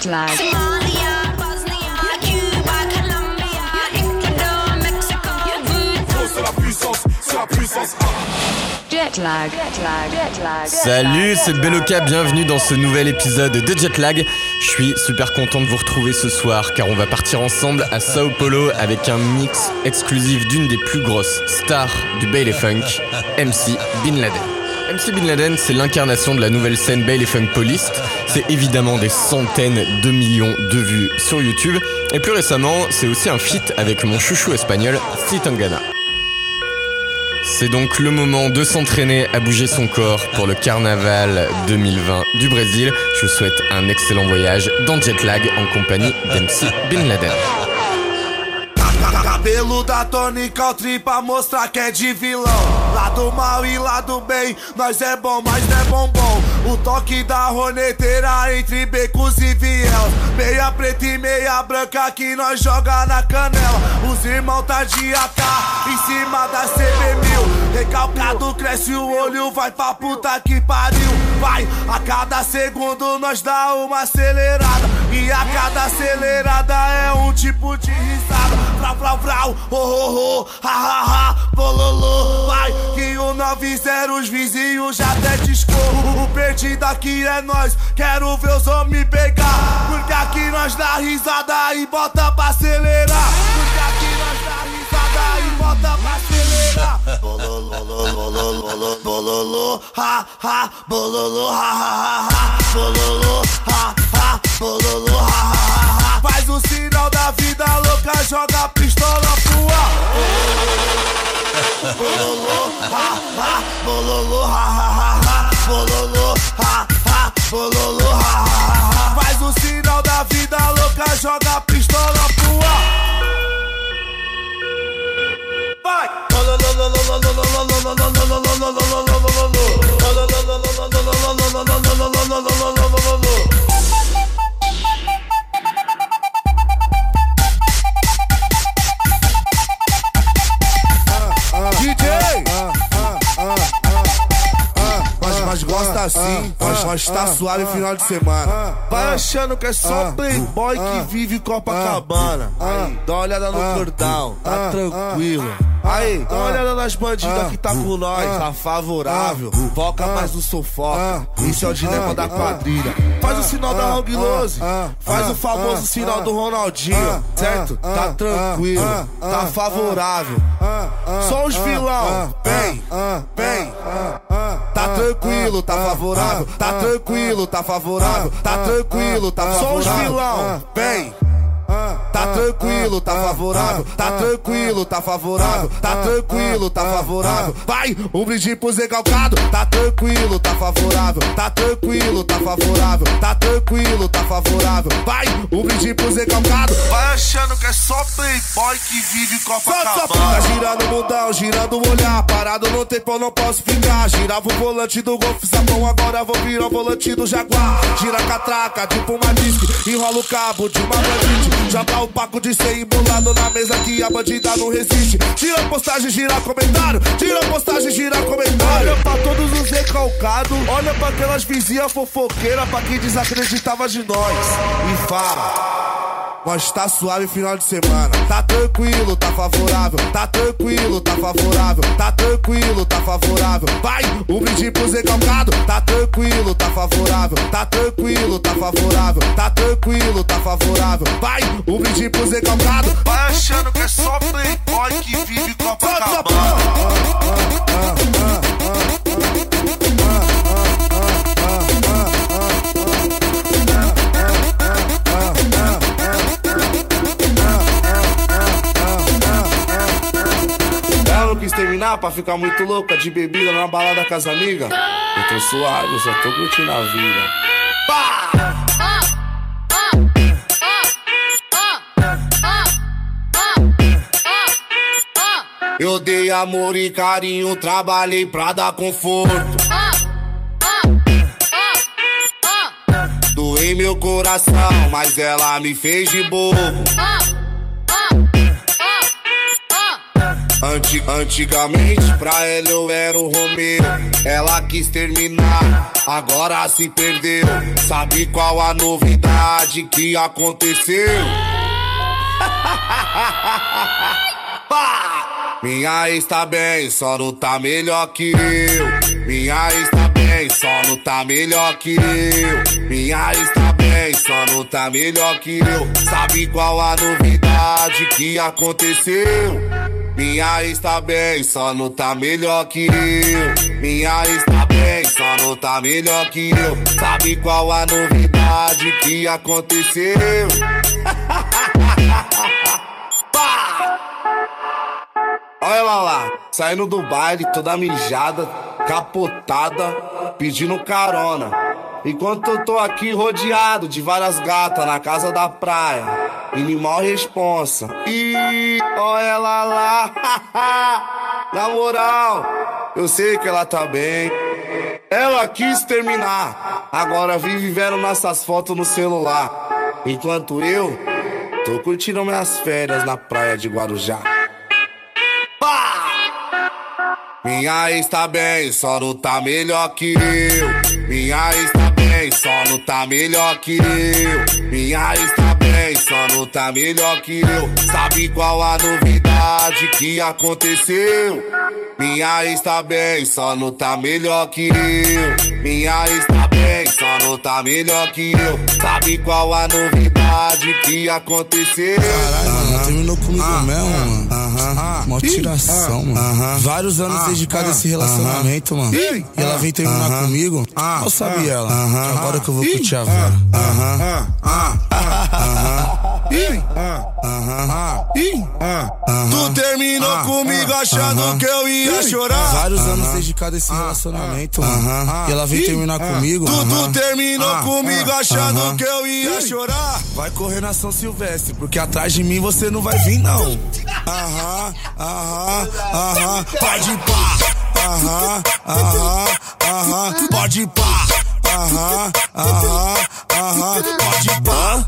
Jet lag. Somalia, Bosnia, Cuba, Colombia, Ecuador, Mexico. C'est la puissance, c'est la puissance. Jet lag, jet lag, jet lag. Salut, c'est Beloka, bienvenue dans ce nouvel épisode de Jet lag. Je suis super content de vous retrouver ce soir car on va partir ensemble à Sao Paulo avec un mix exclusif d'une des plus grosses stars du Baile Funk, MC Bin Laden. MC Bin Laden, c'est l'incarnation de la nouvelle scène Baile Funk Police. C'est évidemment des centaines de millions de vues sur YouTube. Et plus récemment, c'est aussi un feat avec mon chouchou espagnol, Tangana. C'est donc le moment de s'entraîner à bouger son corps pour le carnaval 2020 du Brésil. Je vous souhaite un excellent voyage dans Jetlag en compagnie d'MC Bin Laden. Lado mal e lado bem, nós é bom, mas não é bombom. O toque da roneteira entre becos e vielas. Meia preta e meia branca que nós joga na canela. Os irmãos tá de AK em cima da CB1000. Recalcado cresce o olho, vai pra puta que pariu. Vai, a cada segundo nós dá uma acelerada. E a cada acelerada é um tipo de risada. Vrau, vrau, vrau, oh, oh, oh, ha, ha, ha, bololô. Vai, que o 90 os vizinhos já até discorro. O perdido aqui é nós, quero ver os homens pegar. Porque aqui nós dá risada e bota pra acelerar. Porque aqui nós dá risada e bota pra acelerar. Bololô, bololô, bololô, ha, ha, bololô, ha, ha, ha, bololô, ha, ha, bololô, ha, ha, ha. Faz o sinal da vida louca, joga a mas, mas tá suave final de semana. Vai achando que é só playboy que vive Copacabana. Dá uma olhada no cordão, tá tranquilo. Aí, dá uma olhada nas bandidas que tá com nós, tá favorável. Foca mais no sofoca, isso é o dilema da quadrilha. Faz o sinal da Hong Lose, faz o famoso sinal do Ronaldinho, certo? Tá tranquilo, tá favorável. Só os vilão, vem, vem. Tá tranquilo, tá favorável. Tá tranquilo, tá favorável. Tá tranquilo, tá favorável. Só os vilão, vem. Tá tranquilo, tá favorável. Tá tranquilo, tá favorável. Tá tranquilo, tá favorável. Vai, um brinde pro Zé Calcado. Tá tranquilo, tá favorável. Tá tranquilo, tá favorável. Tá tranquilo, tá favorável. Vai, um brinde pro Zé Calcado. Vai achando que é só playboy que vive Copacabana. Tá girando o mundão, girando o olhar. Parado no tempo, não posso ficar. Girava o volante do Golf Sapão, agora vou virar o volante do Jaguar. Gira a catraca, tipo uma disque. Enrola o cabo de uma bandite. Joga o paco de ser embolado na mesa que a bandida não resiste. Tira postagem, gira comentário. Tira postagem, gira comentário. Olha pra todos os recalcados. Olha pra aquelas vizinhas fofoqueiras. Pra quem desacreditava de nós. E fala. Nós tá suave final de semana. Tá tranquilo, tá favorável. Tá tranquilo, tá favorável. Tá tranquilo, tá favorável. Vai, um brinde pro Zé Calcado. Tá tranquilo, tá favorável. Tá tranquilo, tá favorável. Tá tranquilo, tá favorável. Vai, um brinde pro Zé Calcado. Vai achando que é só playboy que vive Ela quis terminar pra ficar muito louca de bebida na balada com as amigas. Eu tô suave, eu só tô curtindo a vida. Pá! Eu dei amor e carinho, trabalhei pra dar conforto. Doei meu coração, mas ela me fez de bobo. Anti, antigamente pra ela eu era o Romeu. Ela quis terminar, agora se perdeu. Sabe qual a novidade que aconteceu? Minha ex tá bem, só não tá melhor que eu. Minha ex tá bem, só não tá melhor que eu. Minha ex tá bem, só não tá melhor que eu. Sabe qual a novidade que aconteceu? Minha ex tá bem, só não tá melhor que eu. Minha ex tá bem, só não tá melhor que eu. Sabe qual a novidade que aconteceu? Olha ela lá, saindo do baile, toda mijada, capotada, pedindo carona. Enquanto eu tô aqui rodeado de várias gatas na casa da praia. Animal responsa. E olha ela lá. na moral, eu sei que ela tá bem. Ela quis terminar. Agora vive vendo nossas fotos no celular. Enquanto eu tô curtindo minhas férias na praia de Guarujá. Minha ex tá bem, só não tá melhor que eu. Minha ex tá bem, só não tá melhor que eu. Minha ex tá bem, só não tá melhor que eu. Sabe qual a novidade que aconteceu? Minha ex tá bem, só não tá melhor que eu. Minha ex tá bem, só não tá melhor que eu. Sabe qual a novidade que aconteceu? Caralho, mano, terminou comigo mesmo, mano. Mó tiração, mano. Vários anos dedicado a esse relacionamento, mano. E ela veio terminar comigo. Mal sabe ela. que Agora que eu vou curtir a Vera. Tu terminou comigo achando que eu ia chorar. Vários anos dedicado a esse relacionamento, mano. E ela veio terminar comigo. Tu terminou comigo achando que eu ia chorar. Vai correr na São Silvestre, porque atrás de mim você não vai vir, não. Aham, aham, aham. Pode ir pá. Aham, aham, aham. Pode pá. Aham, aham, aham. Pode pá.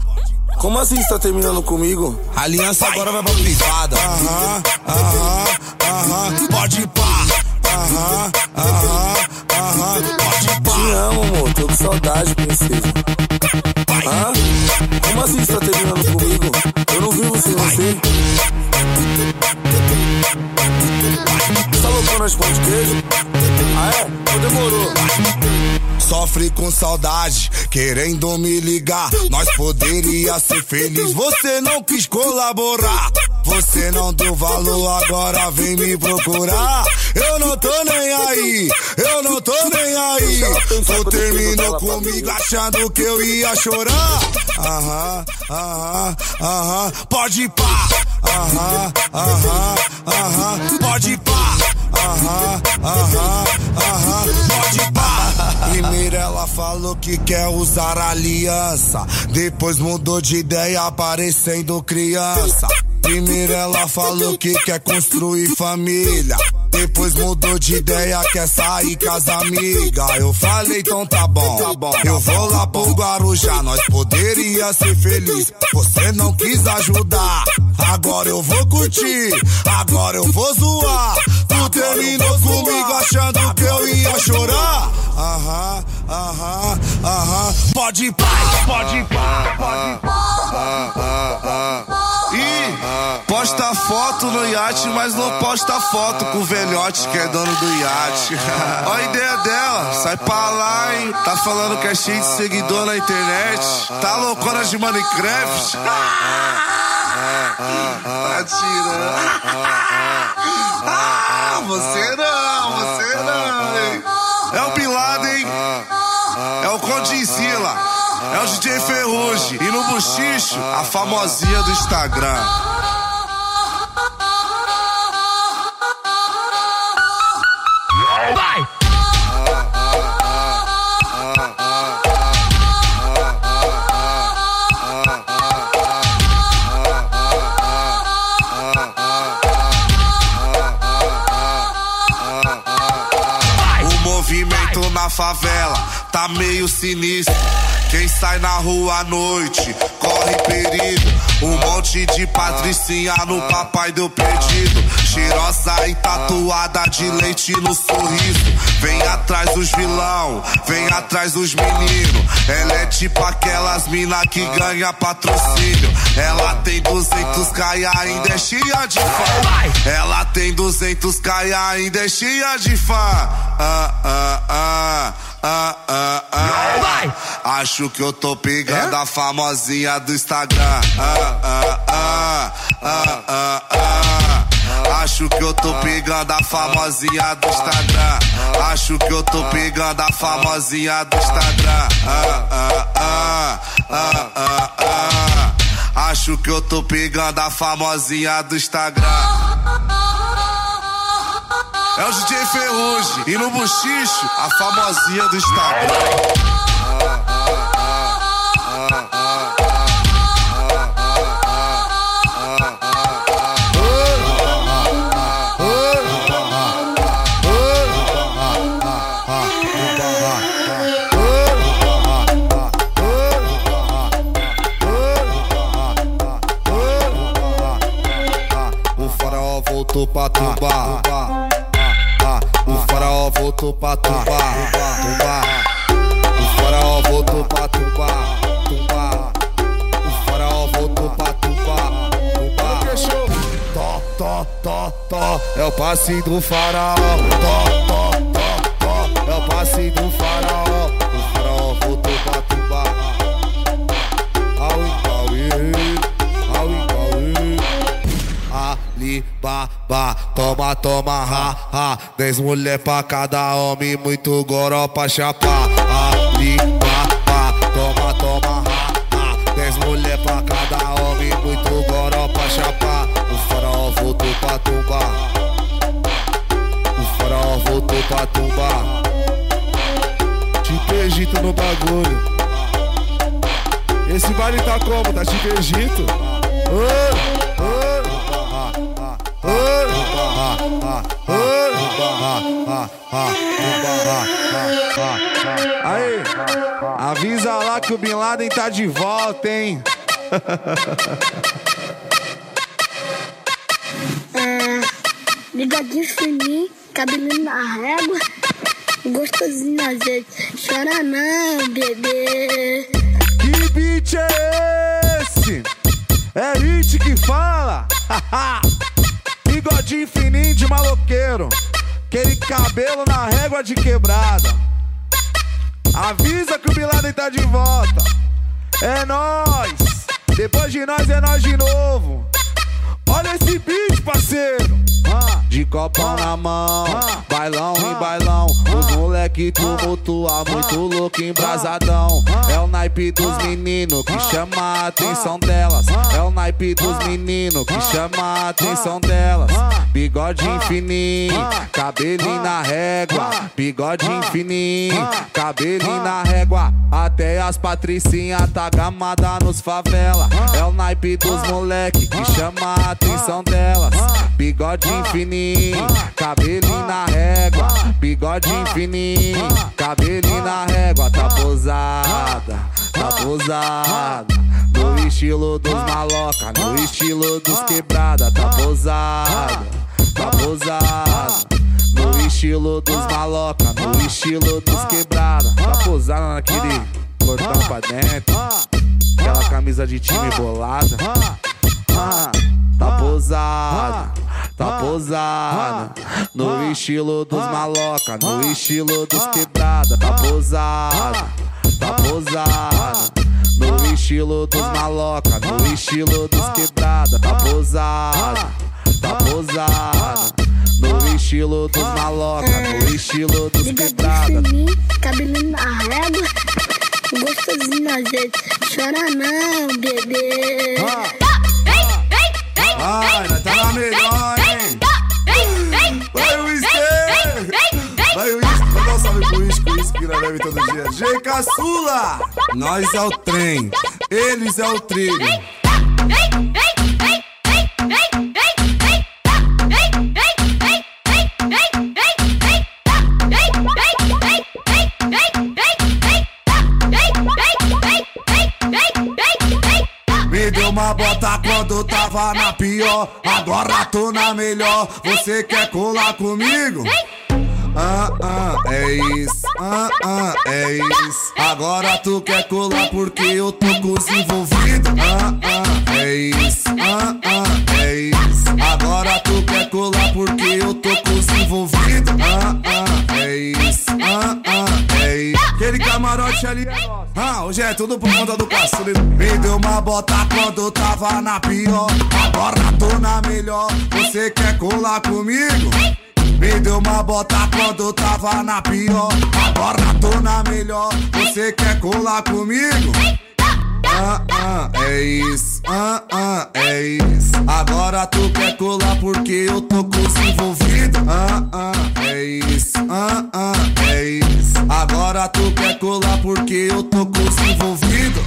Como assim você tá terminando comigo? A aliança agora vai pra privada. Aham, aham, aham. Pode pá. Aham, aham, aham. Pode pá. Te amo, amor. Tô com saudade, princesa. Hã? Como assim você tá terminando comigo? Eu não vivo sem você. Tá loucando as pão de queijo? Ah é? Então demorou. Sofre com saudade, querendo me ligar. Nós poderia ser feliz, você não quis colaborar. Você não deu valor, agora vem me procurar. Eu não tô nem aí, eu não tô nem aí. Tu terminou comigo achando que eu ia chorar. Aham, aham, aham. Pode pá. Aham, aham, aham. Pode pá. Aham, aham, aham. Pode pá. Primeiro ela falou que quer usar aliança. Depois mudou de ideia, parecendo criança. Primeiro ela falou que quer construir família. Depois mudou de ideia, quer sair com as amigas. Eu falei, então tá bom. Tá bom eu vou lá pro Guarujá, nós poderia ser feliz. Você não quis ajudar. Agora eu vou curtir, agora eu vou zoar. Tu terminou comigo achando que eu ia chorar. Aham, aham, aham. Pode ir, pai, pode ir, pai, pode ir. Ih, posta foto no iate, mas não posta foto com o velhote que é dono do iate. Olha a ideia dela, sai pra lá, hein? Tá falando que é cheio de seguidor na internet. Tá loucona de Minecraft? Tá tirando. Ah, você não, você não, hein? É o Bin Laden, é o Condzilla. É o DJ Ferrugem. E no buchicho, a famosinha do Instagram. Favela tá meio sinistro. Quem sai na rua à noite corre perigo. Um monte de patricinha no papai do pedido. Cheirosa e tatuada de leite no sorriso. Vem atrás dos vilão, vem atrás dos meninos. Ela é tipo aquelas mina que ganha patrocínio. Ela tem 200k e ainda é cheia de fã. Ela tem 200k e ainda é cheia de fã. Ah, ah, ah. Ah, ah, ah. Acho que eu tô pegando a famosinha do Instagram. Ah, ah, ah, ah, ah, ah. Acho que eu tô pegando a famosinha do Instagram. Acho que eu tô pegando a famosinha do Instagram. Ah, ah, ah, ah, ah, ah. Acho que eu tô pegando a famosinha do Instagram. É o DJ Ferrugem. E no buchicho, a famosinha do Instagram. Voltou pra tumbar. Voltou pra tumbar. Tumbar. O faraó voltou pra tumbar. Tumbar. O faraó voltou pra tumbar. Tumbar. Tó, tó, tó, tó. É o passe do faraó. Tó, tó, toma, toma, ha, ha. Dez mulher pra cada homem, muito goró pra chapar. Ali, ba, toma, toma, ha, ha. Dez mulher pra cada homem, muito goró pra chapar. O faraó voltou pra tumbar. O faraó voltou pra tumbar. Tipo Egito no bagulho. Esse baile tá como? Tá tipo Egito? Ô, ô. Aí, avisa lá que o Bin Laden tá de volta, hein? Bigodinho fininho, cabelinho na régua, gostosinho azeite. Chora não, bebê. Que beat é esse? É It que fala? Bigodinho fininho de maloqueiro. Aquele cabelo na régua de quebrada. Avisa que o Bin Laden tá de volta. É nós. Depois de nós é nós de novo. Olha esse beat, parceiro. Ah, De copão na mão, bailão em bailão. Os moleque tumultua, muito louco, embrasadão. É o naipe dos meninos que chama a atenção delas. É o naipe dos meninos que chama a atenção delas. Bigodinho fininho, cabelinho na régua. Bigodinho fininho, cabelinho na régua. Até as patricinhas tá gamada nos favela. É o naipe dos moleque que chama a atenção delas. Bigodinho fininho, cabelinho na régua. Bigodinho fininho, cabelinho na régua. Tá posada, tá. No estilo dos maloca, no estilo dos quebrada. Tá posada, tá posada. No estilo dos maloca, no estilo dos quebrada. Tá posada naquele cortão pra dentro. Aquela camisa de time bolada. Tá posada, tá posada No estilo dos maloca, no estilo dos quebrada Tá posada, tá posada No estilo dos maloca, no estilo dos quebrada Tá posada, tá posada No estilo dos maloca, no estilo dos quebrada cabelinho na régua, gostosinho azeite. Chora não, bebê. Ai, nós tá na melhor, hein? Vai, Whisky! Vai, Whisky! Dá um salve pro Isco, que na neve todo dia. G Caçula! Nós é o trem, eles é o trilho. Me deu uma bota quando tava na pior. Agora tô na melhor. Você quer colar comigo? Ah, ah, é isso, ah, ah, é isso. Agora tu quer colar porque eu tô com os envolvidos. Ah, ah, é isso, ah, ah, é isso. Agora tu quer colar porque eu tô com os envolvidos. Ah, ah, é isso, ah, ah, é isso. Aquele camarote ali é nosso. Ah, hoje é tudo por conta do caçulo. Me deu uma bota quando tava na pior. Agora tô na melhor. Você quer colar comigo? Me deu uma bota quando tava na pior. Agora tô na melhor. Você quer colar comigo? Ah, ah, é isso, ah, ah, é isso. Agora tu quer colar porque eu tô envolvidos. Ah, ah, é isso, ah, ah, é isso. Agora tu quer colar porque eu tô envolvidos.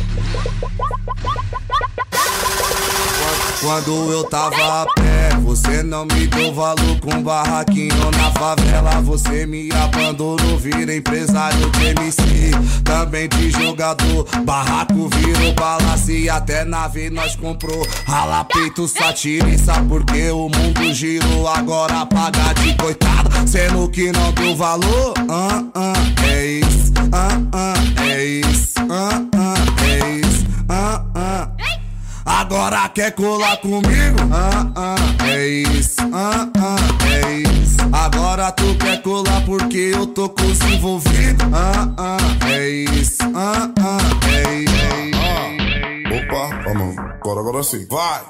Quando eu tava a pé, você não me deu valor com barraquinho na favela. Você me abandonou, vira empresário de MC, também de jogador. Barraco virou balanço e até nave nós comprou. Rala peito, satiriza, porque o mundo girou. Agora paga de coitado, sendo que não deu valor. Ah, ah, é isso, ah, ah, é isso, ah, ah, é isso, ah, ah. Agora quer colar comigo? Ah, ah, é isso, ah, ah, é isso. Agora tu quer colar porque eu tô com os envolvidos? Ah, ah, é isso, ah, ah, é isso. Ah. Opa, vamos. Agora, agora sim. Vai!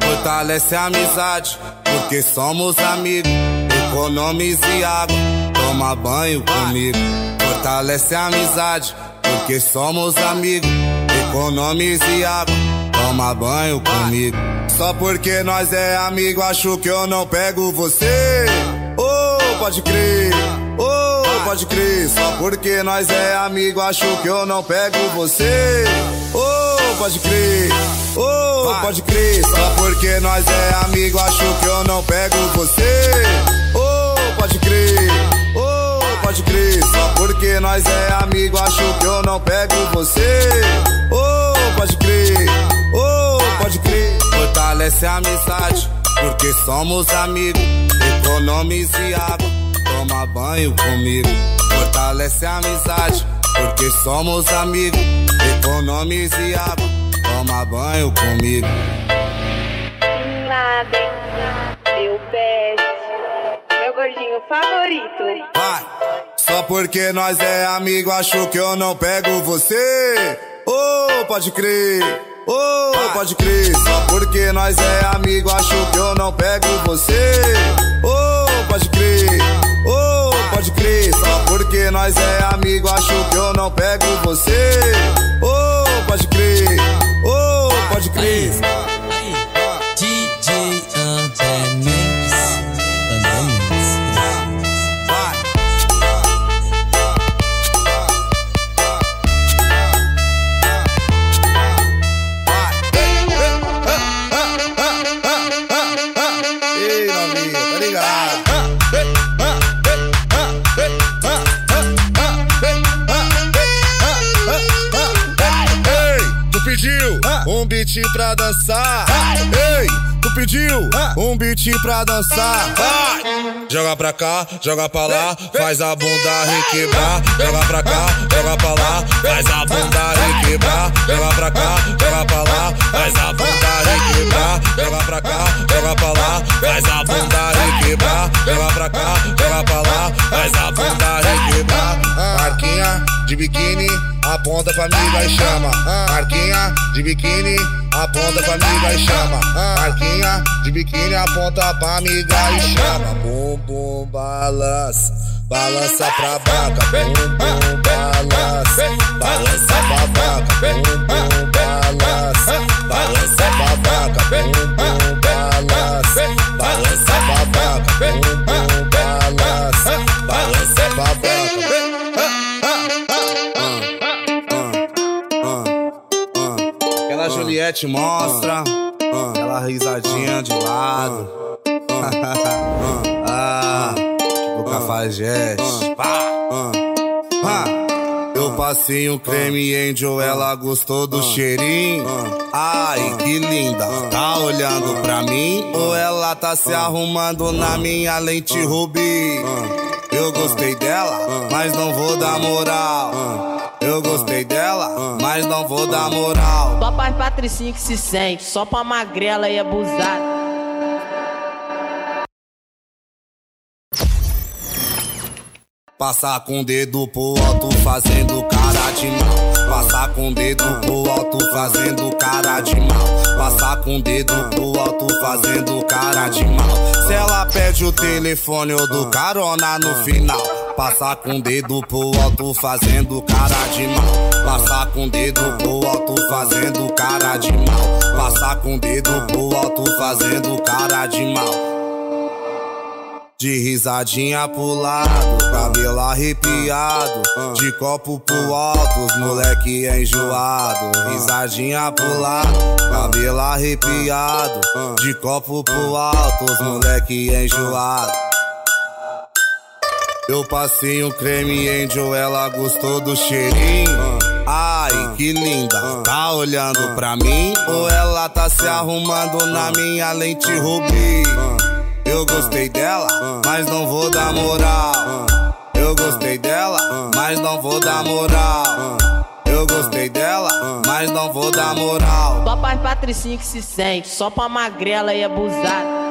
Fortalece a amizade, porque somos amigos. Economize água, toma banho comigo. Fortalece a amizade, porque somos amigos. Economize água, toma banho comigo. Só porque nós é amigo, acho que eu não pego você. Oh, pode crer. Oh, pode crer. Só porque nós é amigo, acho que eu não pego você. Oh, pode crer. Oh, pode crer. Só porque nós é amigo, acho que eu não pego você. Oh, pode crer. Pode crer. Só porque nós é amigo, acho que eu não pego você. Oh, pode crer. Oh, pode crer. Fortalece a amizade, porque somos amigos. Economize água, toma banho comigo. Fortalece a amizade, porque somos amigos. Economize água, toma banho comigo. Meu favorito. Vai! Só porque nós é amigo, acho que eu não pego você. Oh, pode crer. Oh, pode crer. Só porque nós é amigo, acho que eu não pego você. Oh, pode crer. Oh, pode crer. Só porque nós é amigo, acho que eu não pego você. Oh, pode crer. Oh, pode crer. Um beat pra dançar. Ei, tu pediu um beat pra dançar. Vai! Joga pra cá, joga pra lá, faz a bunda requebrar. Joga pra cá, joga pra lá, faz a bunda requebrar. Joga pra cá, joga pra lá, faz a bunda requebrar. Joga pra cá, joga pra lá, faz a bunda requebrar. Joga pra cá, joga pra lá, faz a bunda requebrar. Marquinha de biquíni, aponta pra amiga e chama. Marquinha de biquíni, aponta pra amiga e chama. Marquinha de biquíni, aponta pra amiga e chama. Bum bum balança, balança pra vaca. Bum bum balança, balança pra vaca. Bum bum balança, balança pra vaca. Bum bum Juliette mostra, aquela risadinha de lado. ah, tipo cafajeste. Pá. Ah. passei um creme angel, ela gostou do cheirinho. Ai, que linda, tá olhando pra mim? Ou ela tá se arrumando na minha lente rubi? Eu gostei dela, mas não vou dar moral. Eu gostei dela, mas não vou dar moral. Só pra patricinha que se sente, só pra magrela e abusada. Passar com o dedo pro alto fazendo cara de mal. Passar com dedo pro alto fazendo cara de mal. Passar com dedo pro alto fazendo cara de mal. Se ela pede o telefone ou do carona no final. Passar com dedo pro alto fazendo cara de mal. Passar com dedo pro alto fazendo cara de mal. Passar com dedo pro alto fazendo cara de mal. De risadinha pro lado, cabelo arrepiado. De copo pro alto, os moleque é enjoado. Risadinha pro lado, cabelo arrepiado. De copo pro alto, os moleque é enjoado. Eu passei um creme angel, ela gostou do cheirinho. Ai, que linda, tá olhando pra mim? Ou ela tá se arrumando na minha lente rubi? Eu gostei dela, mas não vou dar moral. Eu gostei dela, mas não vou dar moral. Eu gostei dela, mas não vou dar moral. Só pra patricinha que se sente, só pra magrela e abusada.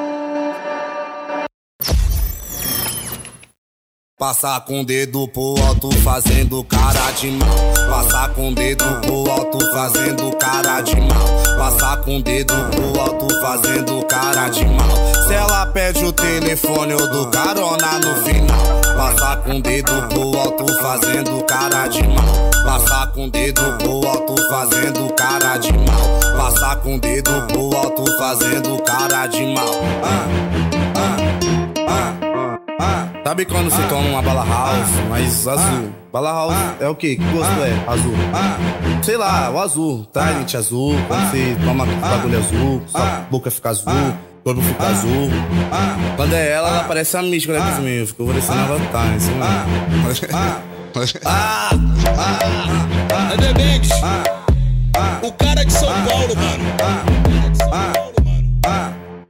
Passar com dedo pro alto fazendo cara de mal. Passar com dedo pro alto fazendo cara de mal. Passar com dedo pro alto fazendo cara de mal. Se ela pede o telefone ou do carona no final. Passar com dedo pro alto fazendo cara de mal. Passar com dedo pro alto fazendo cara de mal. Passar com dedo pro alto fazendo cara de mal. Ah, ah, ah. Sabe quando você toma uma bala house, mas azul? Bala house é o que? Que gosto é? Azul. Sei lá, o azul. Trident azul. Quando você toma bagulho azul, sua boca fica azul, corpo fica azul. Quando é ela, ela parece a mística, né, meu? Ficou parecendo Avatar, isso mesmo. Ah! É Demex. O cara de São Paulo, mano.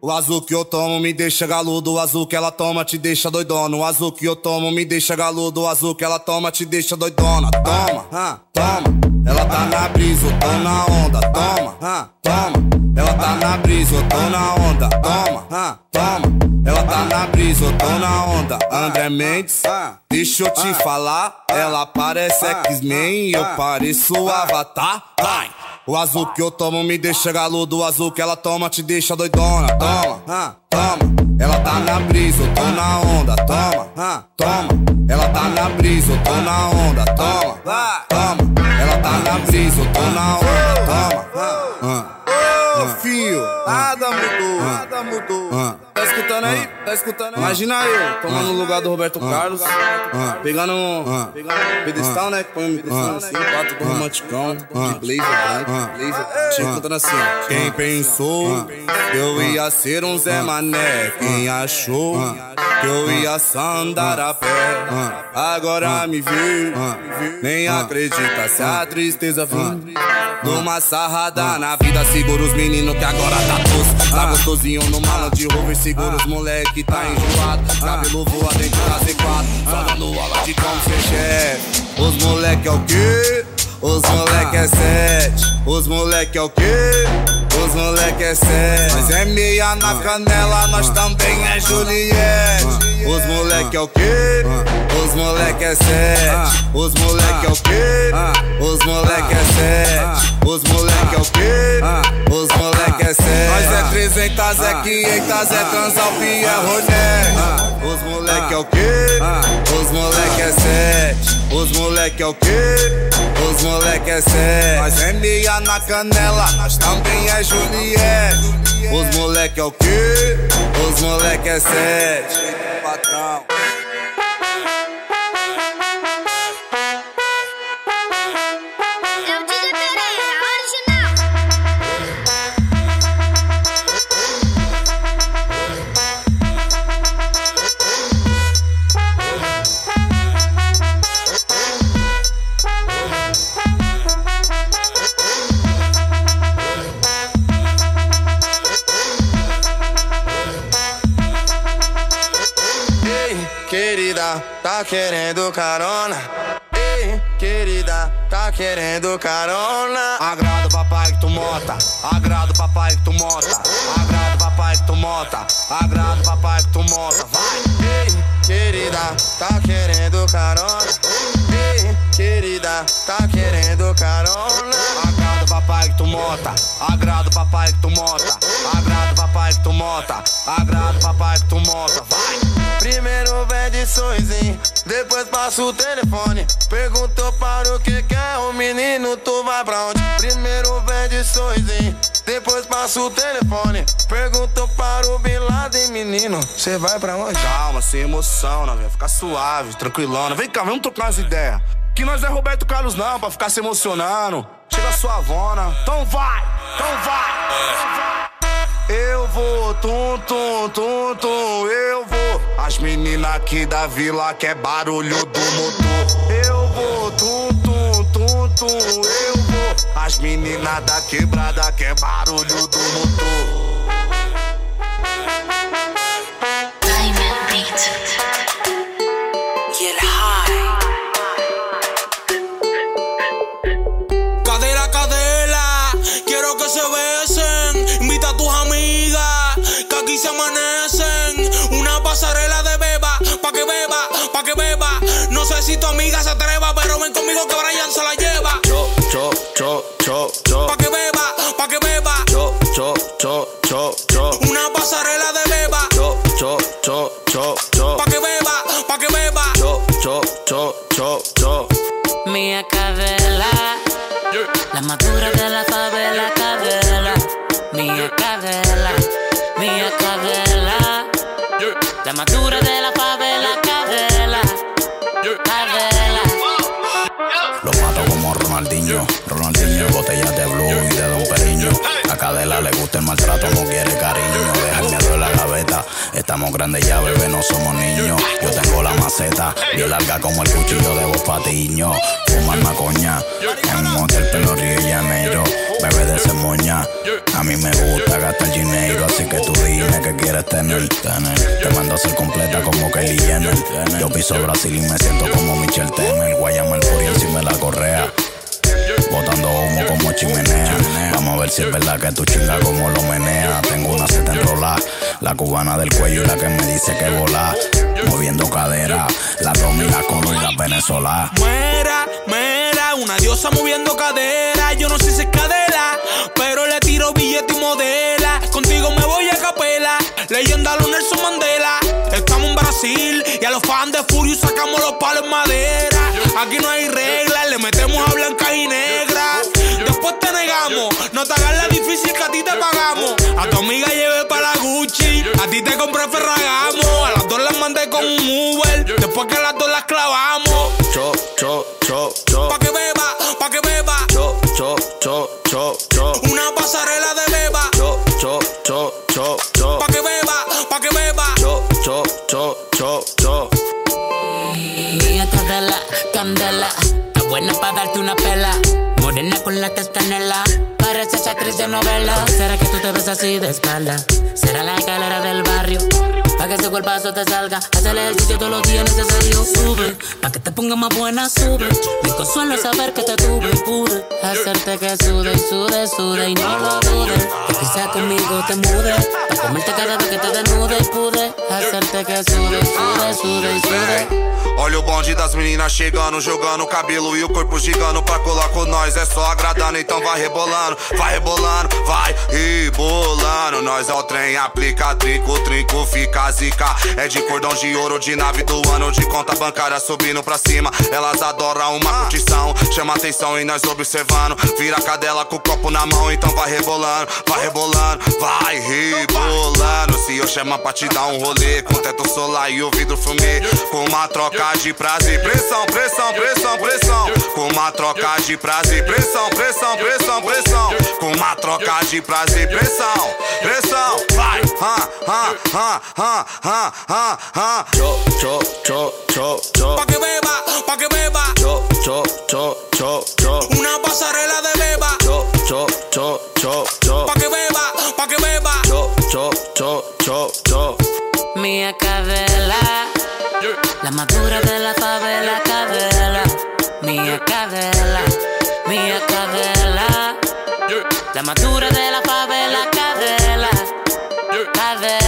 O azul que eu tomo me deixa galudo, o azul que ela toma te deixa doidona. O azul que eu tomo me deixa galudo, o azul que ela toma te deixa doidona. Toma, ah, toma, ela tá na brisa, eu tô na onda. Toma, ah, toma, ela tá na brisa, eu tô na onda. Toma, ah, toma, ela tá na brisa, eu tô na onda. André Mendes, deixa eu te falar, ela parece X-Men, eu pareço Avatar. Vai! O azul que eu tomo me deixa galudo, o azul que ela toma te deixa doidona. Toma, ah, toma, ela tá na brisa, eu tô na onda. Toma, ah, toma, ela tá na brisa, eu tô na onda. Toma, toma, ela tá na brisa, eu tô na onda. Toma, ah, Ô filho, nada mudou, nada mudou. Tá escutando aí? Tá escutando aí? Imagina eu, tomando no lugar do Roberto Carlos, pegando um pedestal, né? Põe um pedestal assim, quatro do romanticão, de blazer branco, blazer, tinha cantando assim, ó. Quem pensou que eu ia ser um Zé Mané? Quem achou que eu ia só andar a pé? Agora me viu, nem acredita se a tristeza vir. Numa sarrada na vida, segura os meninos que agora tá tosco. Tá gostosinho no mala de rover, segura os moleque tá enjoado. Cabelo voa dentro da Z4, só dando aula de como ser chefe. Os moleque é o quê? Os moleque é sete. Os moleque é o quê? Os moleque é sete. Nós é meia na canela, nós também é Juliette. Os moleque é o quê? Os moleque é sete. Os moleque é o quê? Os moleque é sete. Os moleque é o quê? Os moleque é sete. Nós é 300, é 500, é Transalp e é Ronete. Os moleque é o quê? Os moleque é sete. Os moleque é o quê? Os moleque é sete. Nós é meia na canela, nós também é Juliette. Os moleque é o quê? Os moleque é sete. Patrão. Tá querendo carona? Ei, querida, tá querendo carona? Agrada o papai que tu mota, agrada o papai que tu mota, agrada o papai que tu mota, agrada o papai que tu mota, vai! Ei, querida, tá querendo carona? Ei, querida, tá querendo carona? Agrada o papai que tu mota, agrada o papai que tu mota, agrada o papai que tu mota, agrada o papai que tu mota, vai! Primeiro vende sorrisinho, depois passa o telefone. Perguntou para o que quer o menino, tu vai pra onde? Primeiro vende sorrisinho, depois passa o telefone. Perguntou para o Bin Laden, menino, cê vai pra onde? Calma, sem emoção, não, ficar suave, tranquilona. Vem cá, vamos trocar umas ideias. Que nós não é Roberto Carlos não, pra ficar se emocionando. Chega a sua avona, então vai, então vai. Então vai. Eu vou, tum, tum, tum, tum, eu vou. As meninas aqui da vila quer barulho do motor. Eu vou, tum, tum, tum, tum, eu vou. As meninas da quebrada quer barulho do motor. No Grandes ya, bebé, no somos niños. Yo tengo la maceta, bien larga como el cuchillo de vos patiño. Fumar macoña, en un hotel pelo Río de Janeiro. Bebé de ese moña. A mí me gusta gastar dinero, así que tú dime que quieres tener. tener. Te mando a ser completa como Kylie Jenner. Yo piso Brasil y me siento como Michelle Temer. Guayama el furia encima de la correa. Chimenea. Vamos a ver si es verdad que tu chinga como lo menea. Tengo una seta enrola, la cubana del cuello y la que me dice que vola. Moviendo cadera, la Colo y la venezolana. Mera, mera, una diosa moviendo cadera. Yo no sé si es cadera, pero le tiro billete y modela. Contigo me voy a capela, leyenda lo Nelson Mandela. Estamos en Brasil y a los fans de Furious sacamos los palos en madera. Aquí no hay reglas, le metemos a blancas y negras. No te hagas la difícil que a ti te pagamos. A tu amiga llevé para la Gucci, a ti te compré Ferragamo. A las dos las mandé con un Uber, después que las dos las clavamos. Cho, cho, cho, cho. Pa' que beba, pa' que beba. Cho, cho, cho, cho, cho. Una pasarela de beba. Cho, cho, cho, cho, cho. Pa' que beba, pa' que beba. Cho, cho, cho, cho, cho. Mía cadela, candela. Está buena para darte una pela. Morena con la castanela. Pareces actriz de novela. ¿Será que tú te ves así de espalda? ¿Será la escalera del barrio? Pa' que ese cuerpazo te salga. Haz el ejercicio todos los días necesario. Sube, pa' que te ponga más buena, sube. Mi consuelo es saber que te tuve y pude hacerte que sude y sude, sude y no lo dudes. Que quizá conmigo te mude. Pa' comerte cada vez que te desnude y pude hacerte que sude y sude, sude y sude. Olha o bonde das meninas chegando, jogando o cabelo e o corpo gigando pra colar com nós. É só agradando, então vai rebolando, vai rebolando, vai rebolando. Nós é o trem, aplica trinco, trinco, fica zica. É de cordão de ouro, de nave do ano, de conta bancária subindo pra cima. Elas adoram uma curtição, chama atenção e nós observando. Vira a cadela com o copo na mão, então vai rebolando, vai rebolando, vai rebolando. Se eu chamar pra te dar um rolê, com teto solar e o vidro fumê, com uma troca de prazer. Pressão, pressão, pressão, pressão. Com uma troca de prazer. Pressão, pressão, pressão, pressão. Com uma troca de prazer. Pressão, pressão. Vai, ha, ha, ha, ha, ha, ha, ha. Cho, cho, cho, cho, cho. Pa' que beba, pa' que beba. Cho, cho, cho, cho, cho. Una pasarela de beba. Cho, cho, cho, cho, cho. Pa' que beba, pa' que beba. Cho, cho, cho, cho, cho. Mia cadela, La madura de la favela, cadela. Mía cadela, mía cadela. La madura de la favela, cadela. Cadela.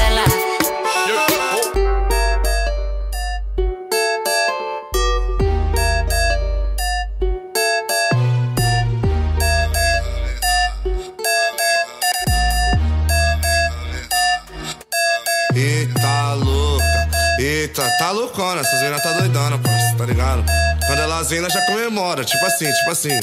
Loucona, essas meninas tá doidona, parça, tá ligado? Quando elas vêm, nós já comemora, tipo assim, tipo assim.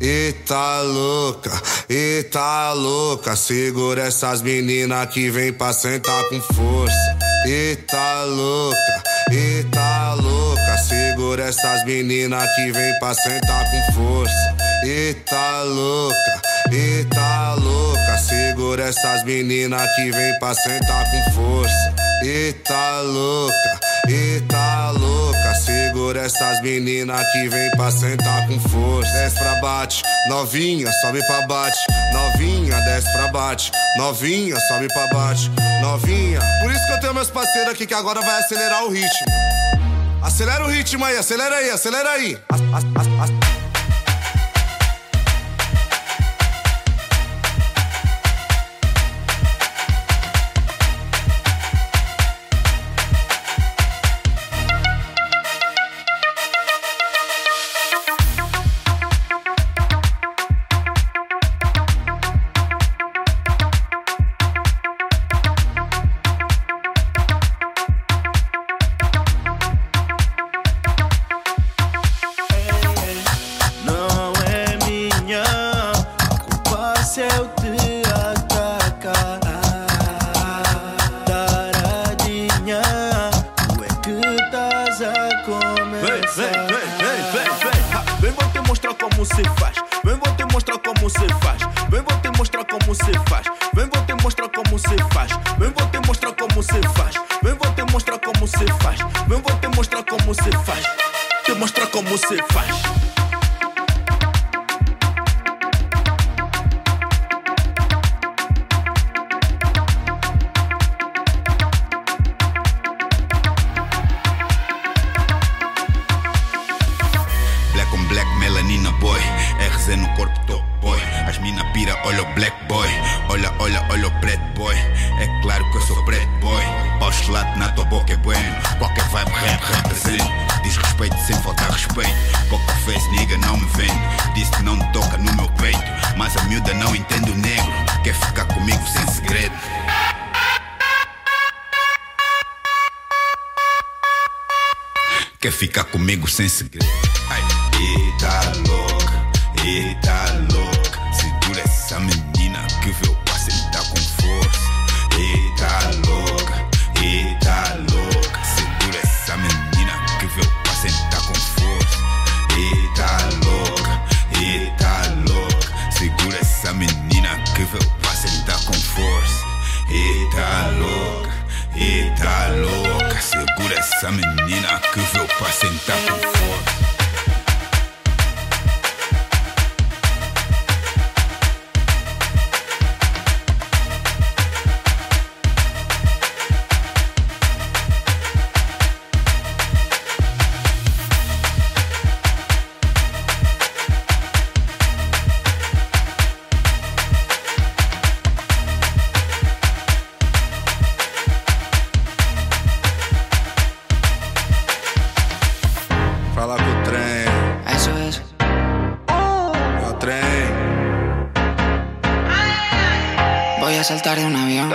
Eita louca, eita louca, segura essas meninas que vem pra sentar com força. Eita louca, eita louca, segura essas meninas que vem pra sentar com força. Eita louca, eita louca, segura essas meninas que vem pra sentar com força. Eita louca, eita louca, segura essas meninas que vem pra sentar com força. Desce pra bate, novinha, sobe pra bate, novinha, desce pra bate, novinha, sobe pra bate, novinha. Por isso que eu tenho meus parceiros aqui que agora vai acelerar o ritmo. Acelera o ritmo aí, acelera aí, acelera aí. As- as- as- se faz. Vem, vou te mostrar como se faz. Vem, vou te mostrar como se faz. Vem, vou te mostrar como se faz. Vem, vou te mostrar como se faz. Vem, vou te mostrar como se faz. Vem, vou te mostrar como se faz. Te mostrar como se faz. Ficar comigo sem segredo. Ai, eita louca, eita louca. Segura essa menina que veio saltar de un avión.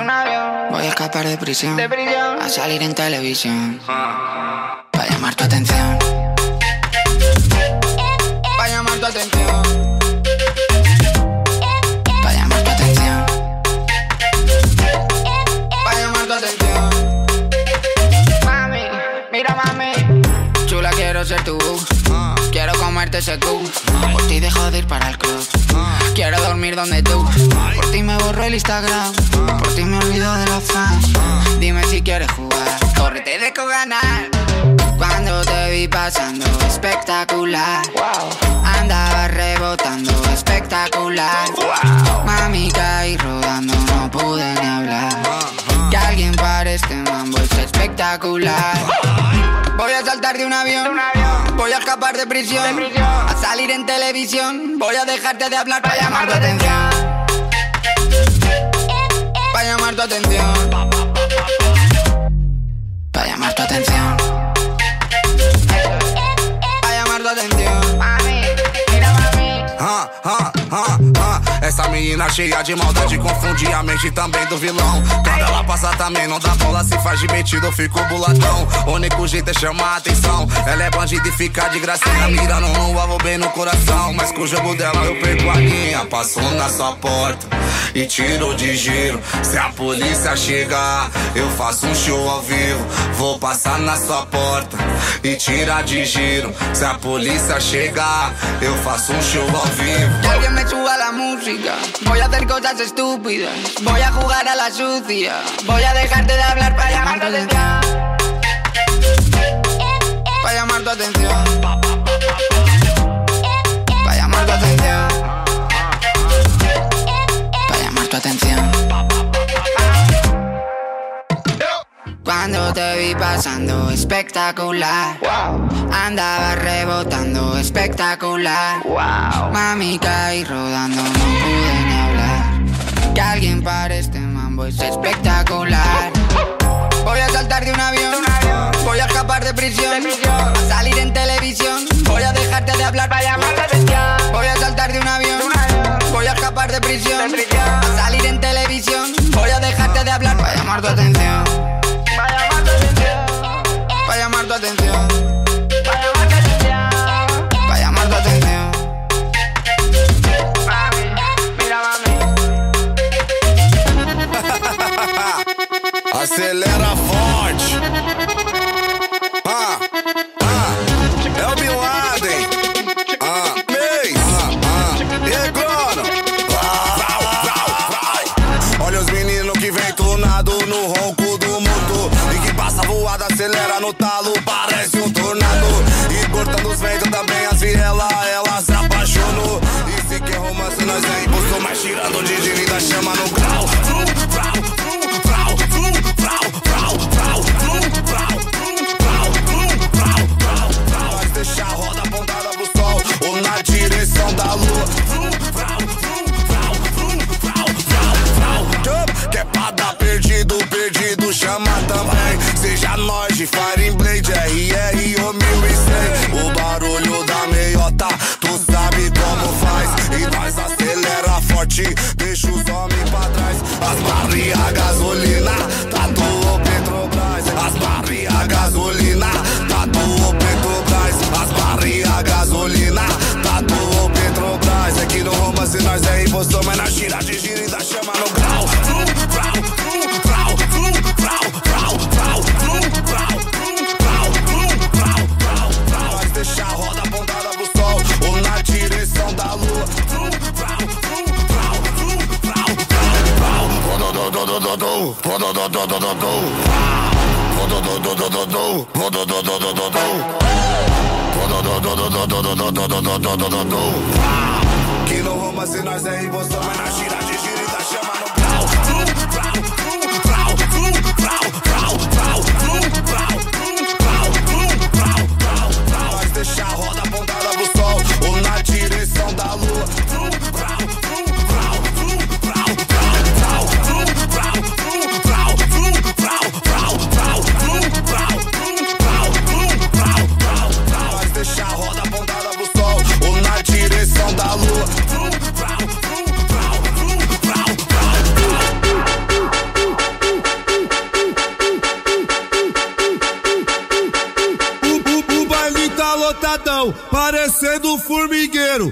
Voy a escapar de prisión. A salir en televisión. Para llamar tu atención. Por ti dejo de ir para el club. Quiero dormir donde tú. Por ti me borro el Instagram. Por ti me olvido de los fans. Dime si quieres jugar. Córrete de ganar. Cuando te vi pasando, espectacular. Andaba rebotando, espectacular. Mami caí rodando, no pude ni hablar. Alguien pare este mambo, es espectacular. saltar de un avión. Voy a escapar de prisión. A salir en televisión. Voy a dejarte de hablar para llamar tu atención. Para llamar tu atención. Para llamar tu atención. Para llamar tu atención. Mami, mira mami. Ah, ah, ah, ah. Essa menina cheia de maldade confunde a mente também do vilão. Quando ela passa também não dá bola, se faz de metido, eu fico buladão. O único jeito é chamar a atenção. Ela é bandida e fica de gracinha, mirando no alvo bem no coração. Mas com o jogo dela eu perco a linha. Passou na sua porta e tirou de giro. Se a polícia chegar, eu faço um show ao vivo. Vou passar na sua porta e tirar de giro. Se a polícia chegar, eu faço um show ao vivo. Alguien me suba la música. Voy a hacer cosas estúpidas. Voy a jugar a la sucia. Voy a dejarte de hablar para llamar tu atención. Para llamar tu atención. Para llamar tu atención. Atención. Cuando te vi pasando espectacular, andaba rebotando espectacular. Mami caí rodando, no pude ni hablar. Que alguien pare este mambo es espectacular. Voy a saltar de un avión, voy a escapar de prisión, a salir en televisión. Voy a dejarte de hablar para llamar la atención. Voy a saltar de un avión, voy a escapar de prisión, a salir en televisión. Voy a dejarte de hablar para llamar tu atención. Para llamar tu atención. Para llamar tu atención. Acelera forte. É impostor, mas na gira de gira e da chama no grau. Nós deixa a roda apontada pro sol ou na direção da lua. Vrum, no romance nós é impostor, mas na gira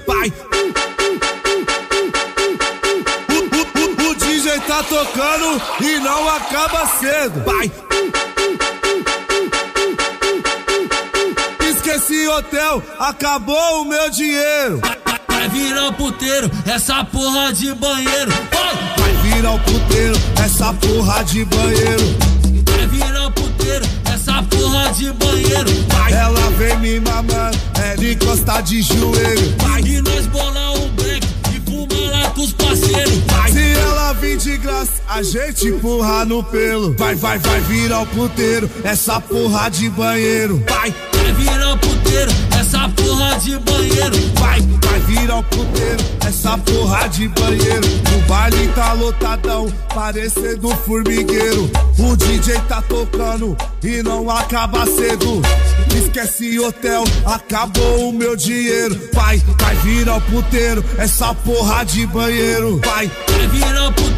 Vai! O, o, o, o DJ tá tocando e não acaba cedo. Vai! Esqueci hotel, acabou o meu dinheiro. Vai virar puteiro, essa porra de banheiro. Vai, Vai virar o puteiro, essa porra de banheiro. Porra de banheiro. Vai, Ela vem me mamando, ela encosta de joelho. vai. E nós bolar um black e fumar lá com os parceiros. Vai, Se ela vir de graça, graça, a gente empurra no pelo. Vai, vai, vai virar o puteiro, essa porra de banheiro. Vai, vai virar o puteiro, essa porra de banheiro. Vai, vai virar o puteiro, essa porra de banheiro. O baile tá lotadão, parecendo formigueiro. O DJ tá tocando e não acaba cedo. Esquece hotel, acabou o meu dinheiro. Vai, vai virar o puteiro, essa porra de banheiro. Vai, vai virar o puteiro,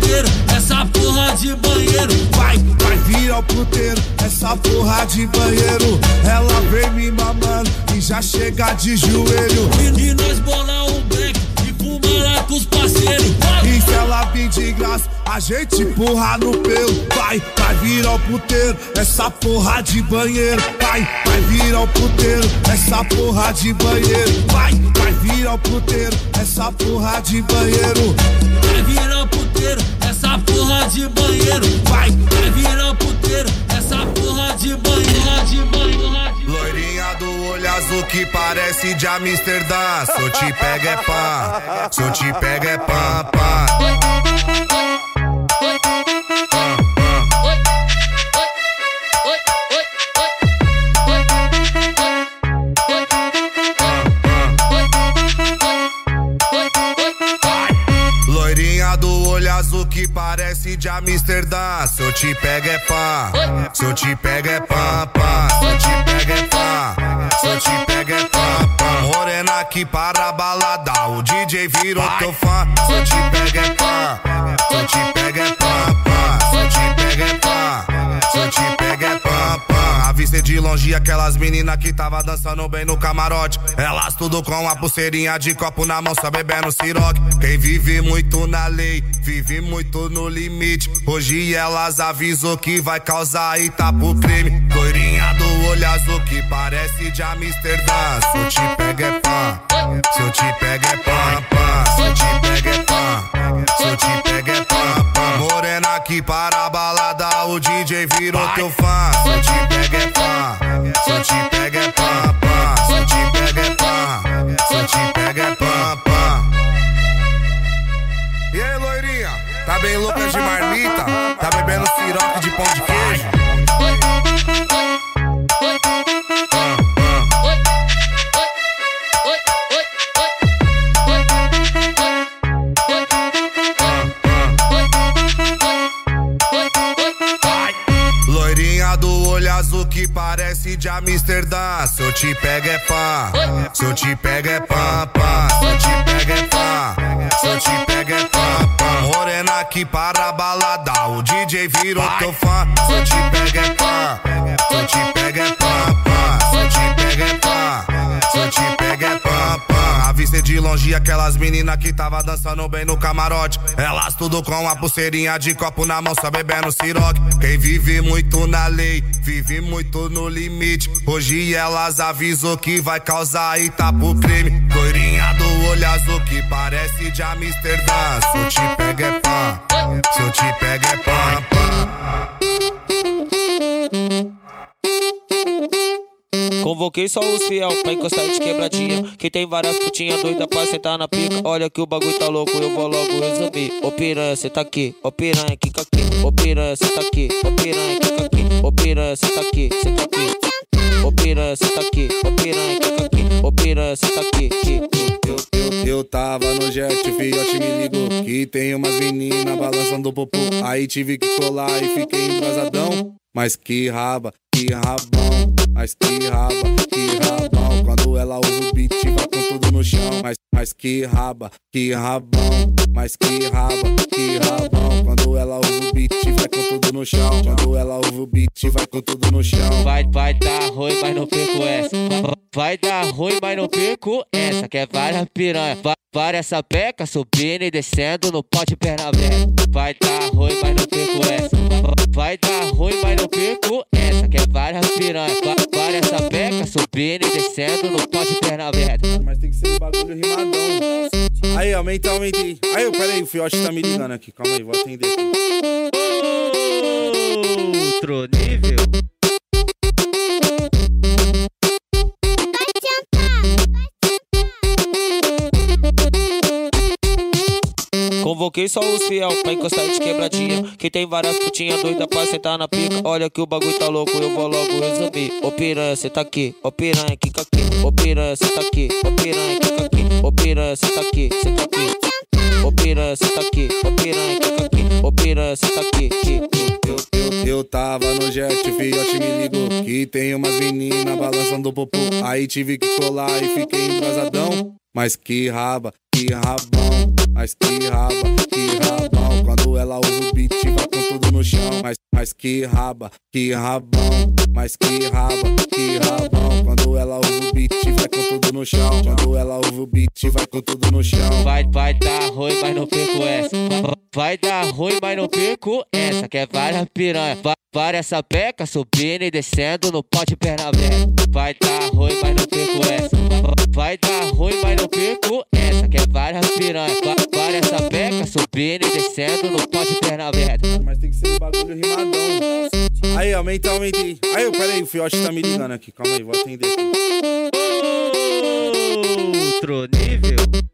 essa porra de banheiro. Vai, vai virar o puteiro, essa porra de banheiro. Ela vem me mamando e já chega de joelho. E, e nós bolar um black e fumar com os parceiros. E se ela vir de graça, a gente empurra no pelo. Vai, vai virar o puteiro, essa porra de banheiro. Vai, vai virar o puteiro, essa porra de banheiro. Vai, vai virar o puteiro, essa porra de banheiro. Vai virar o puteiro, essa porra de banheiro. Vai, vai virar puteiro, essa porra de banheiro, de banheiro. Loirinha do olho azul que parece de Amsterdã. Se eu te pego é pá, se eu te pego é pá, pá. De Amsterdã. Se eu te pego é pá, se eu te pego é pá, pá. Se eu te pego é pá, se eu te pego é pá, pá. Morena que para a balada, o DJ virou teu fã. Se eu te pego é pá, se eu te pego de longe aquelas meninas que tava dançando bem no camarote. Elas tudo com a pulseirinha de copo na mão, só bebendo siroque. Quem vive muito na lei, vive muito no limite. Hoje elas avisou que vai causar e tá pro crime. Loirinha do olho azul que parece de Amsterdã. Se eu te pego é pá, se eu te pego é pá, pá. Se eu te pego é pá, se eu te pego é pá, Morena que para a balada, o DJ virou teu fã. Eu te pego é pá, eu te pego é pá, pá. Eu te pego é pá, eu te pego é pá, pá. E aí, loirinha? Tá bem louca de marmita? Tá bebendo siroque de pão de queijo? Azul que parece de Amsterdã. Se eu te pego é pá, se eu te pego é pá, pá. Se eu te pego é pá, se eu te pego é pá, pá. Morena que para a balada, o DJ virou teu fã. Se eu te pego é pá, se eu te pego é pá, pá. Se eu te pego é pá, pá. Avistei de longe aquelas meninas que tava dançando bem no camarote. Elas tudo com a pulseirinha de copo na mão, só bebendo siroque. Quem vive muito na lei, vive muito no limite. Hoje elas avisou que vai causar e tá pro crime. Loirinha do olho azul que parece de Amsterdã. Se eu te pego é pá, se eu te pego é pá, pá. Convoquei só os fiel pra encostar de quebradinha. Que tem várias putinhas doidas pra sentar na pica. Olha que o bagulho tá louco, eu vou logo resumir. Ô piranha, cê tá aqui. Ô piranha, quica aqui. Ô piranha, cê tá aqui. Ô piranha, quica aqui. Ô piranha, cê tá aqui. Cê tá aqui. Ô piranha, cê tá aqui. Ô piranha, quica aqui. Ô piranha, cê tá aqui. Eu tava no jet, fiote me ligou Que tem umas meninas balançando popô Aí tive que colar e fiquei embrasadão Mas que raba, que rabão Mas que raba, que rabão Quando ela usa o beat vai com tudo no chão. Mas, mas que raba, que rabão Mas que raba, que rabão Quando ela usa o beat vai com tudo no chão Quando ela usa o beat vai com tudo no chão Vai, vai dar ruim, mas não perco essa. Vai dar ruim, mas não perco essa. Que é várias piranha, va- várias sapeca subindo e descendo no pote perna aberta. Vai dar ruim, mas não perco essa. Vai dar ruim, mas não perco essa. Que é várias piranha, va- várias sapeca subindo e descendo no pote perna aberta. Mas tem que ser um bagulho rimadão. Aí, aumenta, aumenta aí. Aí, peraí, o fiote tá me ligando aqui. Calma aí, vou atender aqui. Outro nível. Convoquei só os fiel pra encostar de quebradinha. Que tem várias putinhas doidas pra sentar na pica. Olha que o bagulho tá louco, eu vou logo resumir. Ô piranha, cê tá aqui. Ô piranha, quica aqui. Ô piranha, cê tá aqui. Ô piranha, quica aqui. Ô piranha, cê tá aqui. Cê tá aqui. Ô piranha, cê tá aqui. Ô piranha, quica aqui. Ô piranha, cê tá aqui. Eu tava no jet, fiote me ligou Que tem umas meninas balançando popô Aí tive que colar e fiquei embrasadão Mas que raba, que rabão Mas que raba, que rabão Quando ela usa o beat vai com tudo no chão. Mas, mas que raba, que rabão Mas que raba, que rabão Quando ela usa o beat vai com tudo no chão Quando ela usa o beat vai com tudo no chão Vai, vai dar ruim, mas não perco essa. Va- Vai dar ruim, mas não perco essa. Que é várias piranha, va- várias sapeca subindo e descendo no pote perna aberta. Vai dar ruim, mas não perco essa. Va- Vai dar ruim, mas não perco essa. Que é várias piranha, va- várias sapeca subindo e descendo no pote perna aberta. Mas tem que ser um bagulho rimadão Aí, aumenta, aumenta aí Aí, peraí, o fiote tá me ligando aqui Calma aí, vou atender aqui Outro nível.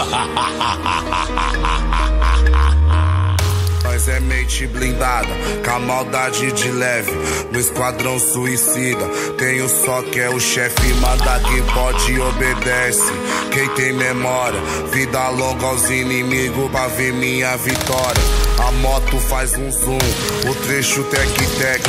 ha ha ha ha ha Nós é mente blindada, com a maldade de leve. No esquadrão suicida, tem o só que é o chefe. Manda quem pode e obedece. Quem tem memória, vida longa aos inimigos pra ver minha vitória. A moto faz um zoom, o trecho tec-tec.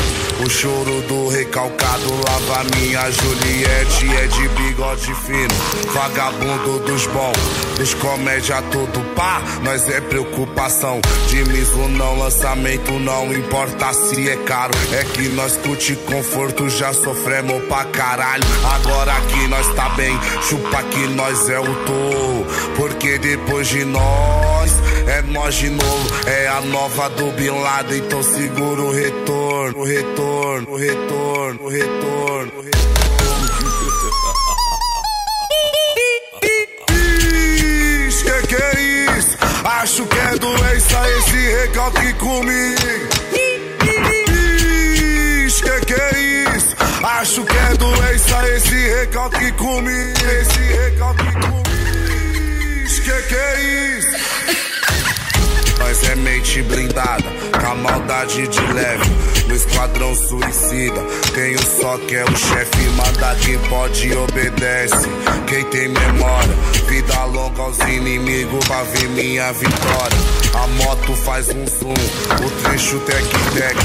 O choro do recalcado lava minha Juliette. É de bigode fino, vagabundo dos bons. Dos comédia tudo pá, nós é preocupação. De miso não, lançamento não importa se é caro. É que nós curte conforto, já sofremos pra caralho. Agora que nós tá bem, chupa que nós é o touro. Porque depois de nós, é nós de novo. É a nova do Bin Laden, então segura o retorno, o retorno, o retorno, o retorno. o Ixi, que é isso? Doença esse recalque comigo. Que que é isso? Acho que é doença esse recalque comigo. Esse recalque comigo. Que que é isso? Nós é mente blindada, a maldade de leve. No esquadrão suicida, tem o só que é o chefe. Manda quem pode obedece. Quem tem memória, vida longa aos inimigos pra ver minha vitória. A moto faz um zoom, o trecho tec-tec.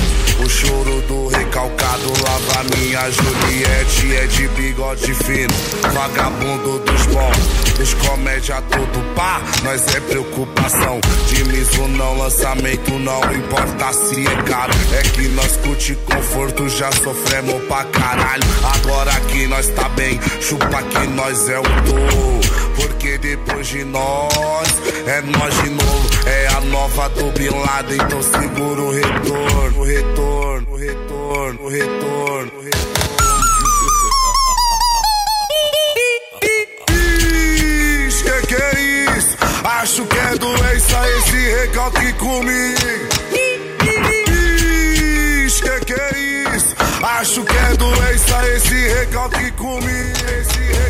O choro do recalcado lava minha Juliette. É de bigode fino, vagabundo dos bons. Dos comédia tudo pá, nós é preocupação. De miso não, lançamento não importa se é caro. É que nós curte conforto, já sofremos pra caralho. Agora que nós tá bem, chupa que nós é o touro. Porque depois de nós, é nós de novo. É a nova do então segura o retorno, o retorno, o retorno, o retorno. o Ixi, Acho que é doença esse recalque comigo. Ixi, que que é isso? Acho que é doença esse recalque comigo. Esse recalque.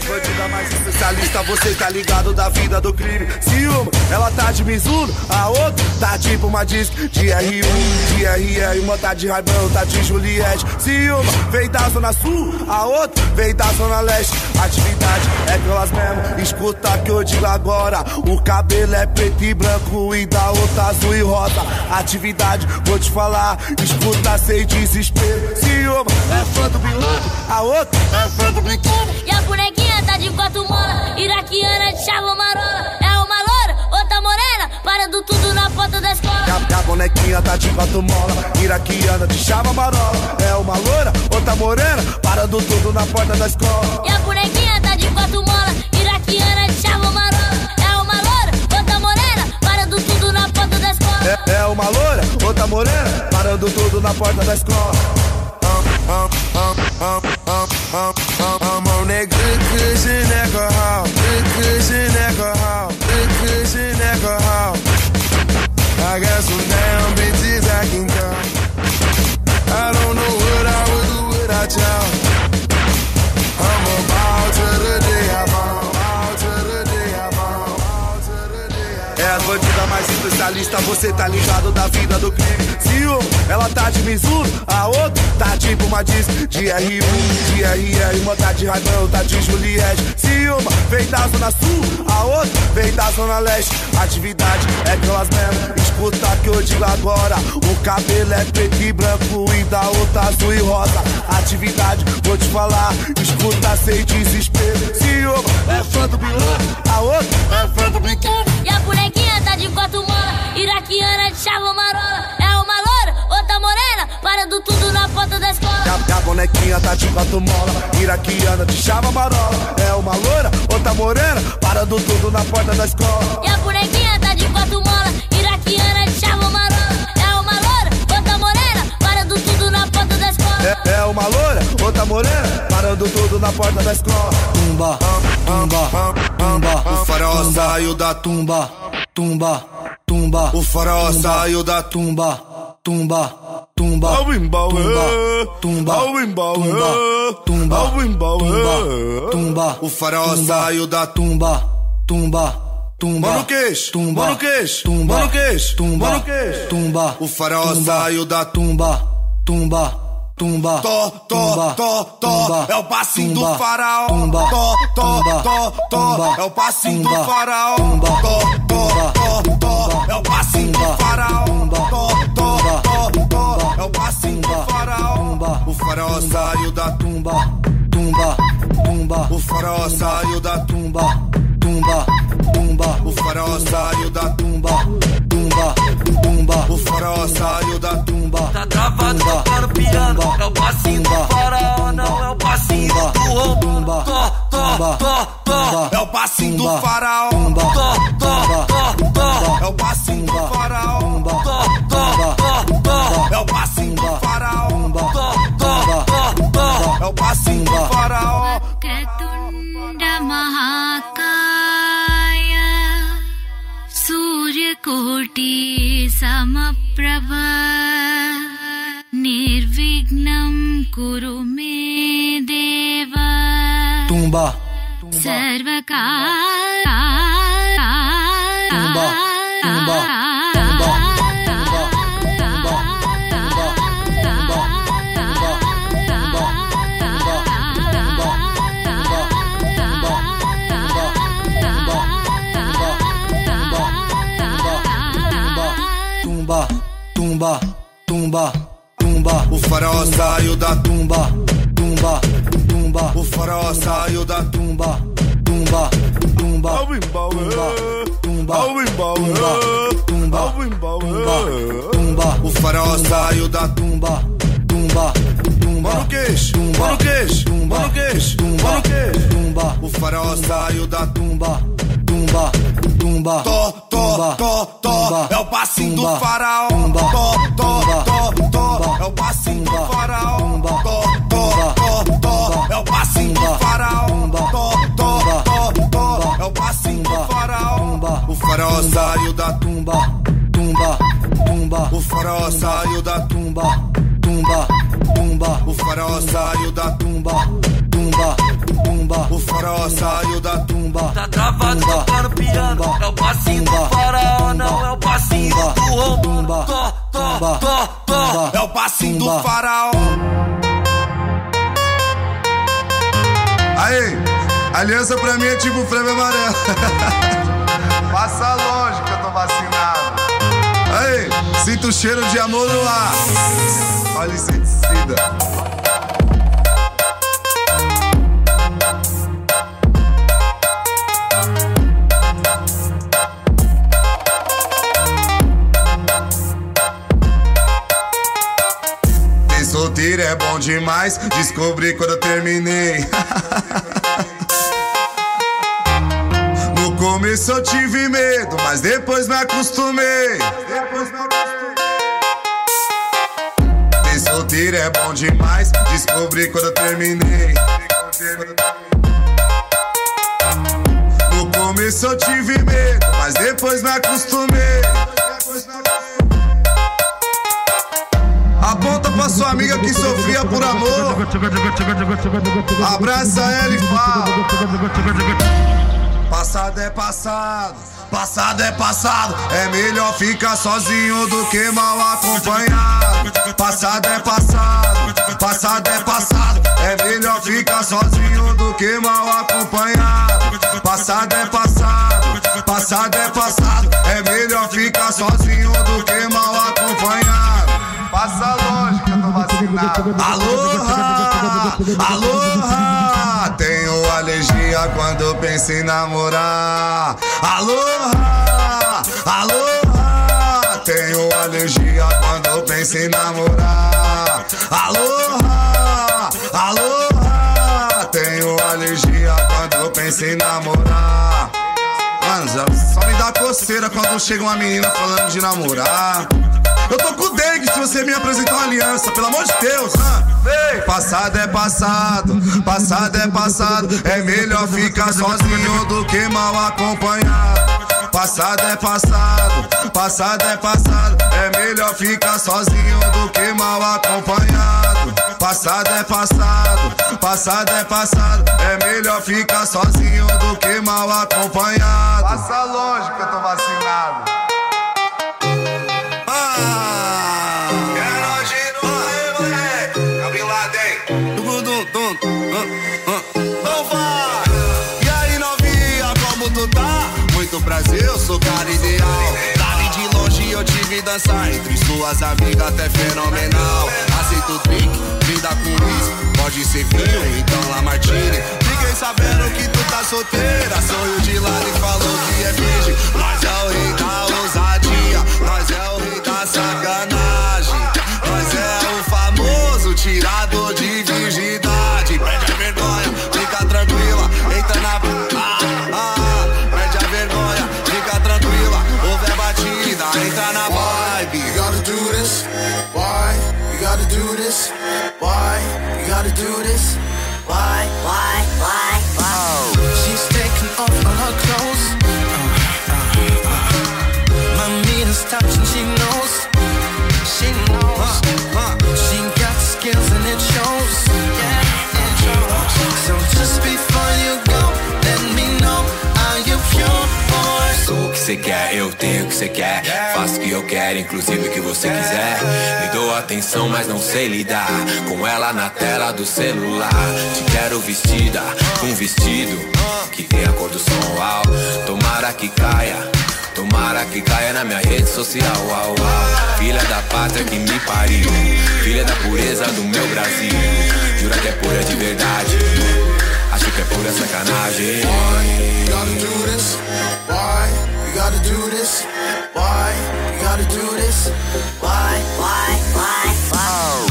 A bandida mais especialista, você tá ligado da vida do crime. Se uma, ela tá de Mizuno, a outra tá tipo uma disc de R1, de RR, uma tá de Raibão, tá de Juliette. Se uma vem da Zona Sul, a outra vem da Zona Leste. Atividade é que elas mesmo, escuta que eu digo agora. O cabelo é preto e branco e da outra azul e rosa. Atividade, vou te falar, escuta sem desespero. Se uma é fã do Bin Laden, a outra é fã do brinquedo. E a bonequinha tá de quatro mola, iraquiana de chava marola. É uma loura, outra morena, parando tudo na porta da escola. E a, a bonequinha tá de quatro mola, iraquiana de chava marola. É uma loura, outra morena, parando tudo na porta da escola. E a bonequinha tá de quatro mola, iraquiana de chava marola. É uma loura, outra morena, parando tudo na porta da escola. É, é uma loura, outra morena, parando tudo na porta da escola. um, um, um, cause it um, um, um. especialista, você tá ligado da vida do crime. Se uma, ela tá de Mizuno, a outra tá tipo uma disc de R1, de RR, uma tá de Raidão, tá de Juliette. Se uma vem da Zona Sul, a outra vem da Zona Leste. Atividade é aquelas mesmo, escuta que eu digo agora. O cabelo é preto e branco e da outra azul e rosa. Atividade, vou te falar, escuta sem desespero. Se uma é fã do Bilão, a outra bonequinha tá de quatro mola, iraquiana de chava marola. É uma loura, outra morena, parando tudo na porta da escola. E a bonequinha tá de quatro mola, iraquiana de chava marola. É uma loura, outra morena, parando tudo na porta da escola. É, é uma loura, outra morena, parando tudo na porta da escola. Tumba, tumba, tumba. O farol saiu da tumba, tumba, tumba. O farol saiu da tumba, tumba, tumba. Tumba, tumba, tumba, tumba, tumba, tumba. O farol saiu da tumba, tumba. Tumba, Mano queixo, tumba, mano queixo, tumba, mano queixo, tumba, mano queixo. tumba. O tumba, saiu da tumba, tumba, tumba. Tó, tó, tó, tó, é o passinho do faraó. Tumba, tumba, tó, tó, tumba, é o passinho do faraó. tumba, Tó, tó, tó, tó, é o passinho do faraó. Tó, tó, tó, tó, é o passinho do faraó. O faraó saiu da tumba, tumba, tumba. O faraó saiu da tumba, tumba, tumba. O faraó saiu da tumba, tumba, tumba. O faraó saiu da tumba. Tá travado tocando piano. É o passinho do faraó, não é o passinho do roubo. Tumba, Tó, tó, tó, tó. É o passinho do faraó. tumba, Tó, tó, tó, tó. É o passinho do faraó. É o passinho do faraó. É o passinho do faraó. महाकाय सूर्यकोटि समप्रभ निर्विघ्नं कुरु मे देव सर्वकार tumba, tumba, tumba, tumba, tumba, tumba. O faraó saiu da tumba, tumba, tumba. O faraó saiu da tumba, tumba, tumba. Wimbau, tumba, tumba, tumba, tumba, tumba. O faraó saiu da tumba, tumba, tumba. Mano queixo, mano queixo, mano queixo, mano queixo. tumba. O faraó saiu da tumba, tumba, tumba. Tó, tó, tó, tó, é o passinho do faraó. Tó, tó, tó, tó, é o passinho do faraó. Saiu da tumba, tumba, tumba. O faraó saiu da tumba, tumba, tumba. O faraó saiu da tumba, tumba, tumba. O faraó saiu da tumba. Tá travado tumba, tocando piano. tumba, É o passinho do tumba, faraó, não é o passinho tumba, do tumba, Tó, tó, tó, tó. É o passinho do faraó. Aliança pra mim é tipo frame amarelo. Passa longe que eu tô vacinado. Aí, sinto o cheiro de amor no ar. Olha inseticida. Ser solteiro é bom demais. Descobri quando eu terminei. mas depois me acostumei. Ser solteiro é bom demais. Descobri quando eu terminei. No começo eu tive medo, mas depois me acostumei. Aponta pra sua amiga que sofria por amor. Abraça ela e fala. Passado é passado, passado é passado. É melhor ficar sozinho do que mal acompanhado. Passado é passado, passado é passado. É melhor ficar sozinho do que mal acompanhado. Passado é passado, passado é passado. É melhor ficar sozinho do que mal acompanhado. Passa longe que eu tô vacinado. Aloha, aloha. Alergia quando penso em namorar. Aloha, aloha. Tenho alergia quando penso em namorar. Aloha, aloha. Tenho alergia quando penso em namorar. Quando chega uma menina falando de namorar. Eu tô com dengue se você me apresentar uma aliança, pelo amor de Deus? Vem! Passado é passado, passado é passado. É melhor ficar sozinho do que mal acompanhado. Passado é passado, passado é passado. É melhor ficar sozinho do que mal acompanhado. Passado é passado, passado é passado. É melhor ficar sozinho do que mal acompanhado. Passa longe que eu tô vacinado. Então vai! E aí, novinha, como tu tá? Muito prazer, eu sou cara ideal. Dali de longe eu te vi dançar entre suas amigas, até fenomenal. Aceito o drink, vida com isso. Pode ser vinho, então lá Martini. Fiquei sabendo que tu tá solteira. Sonho de lado e falou que é virgem. Nós é o rei da ousadia, nós é o rei da sacanagem. Nós é o famoso tirador de eu tenho o que você quer. Faço o que eu quero, inclusive o que você quiser. Me dou atenção, mas não sei lidar com ela na tela do celular. Te quero vestida, com vestido que tem a cor do. Uau. Tomara que caia. Tomara que caia na minha rede social, uau, uau. Filha da pátria que me pariu, filha da pureza do meu Brasil. Jura que é pura de verdade, acho que é pura sacanagem. Gotta do this. Why? You gotta do this. Why? Why? Why? Why? She's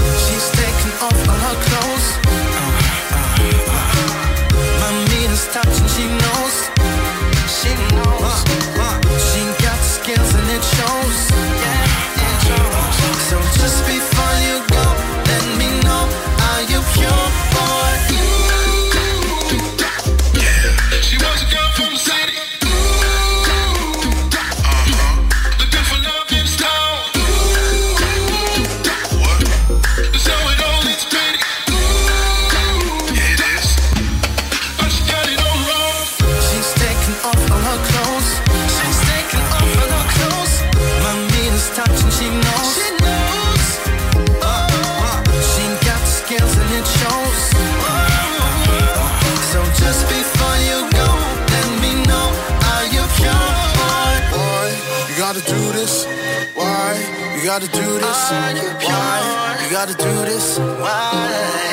do this. Why? You gotta do this. Why?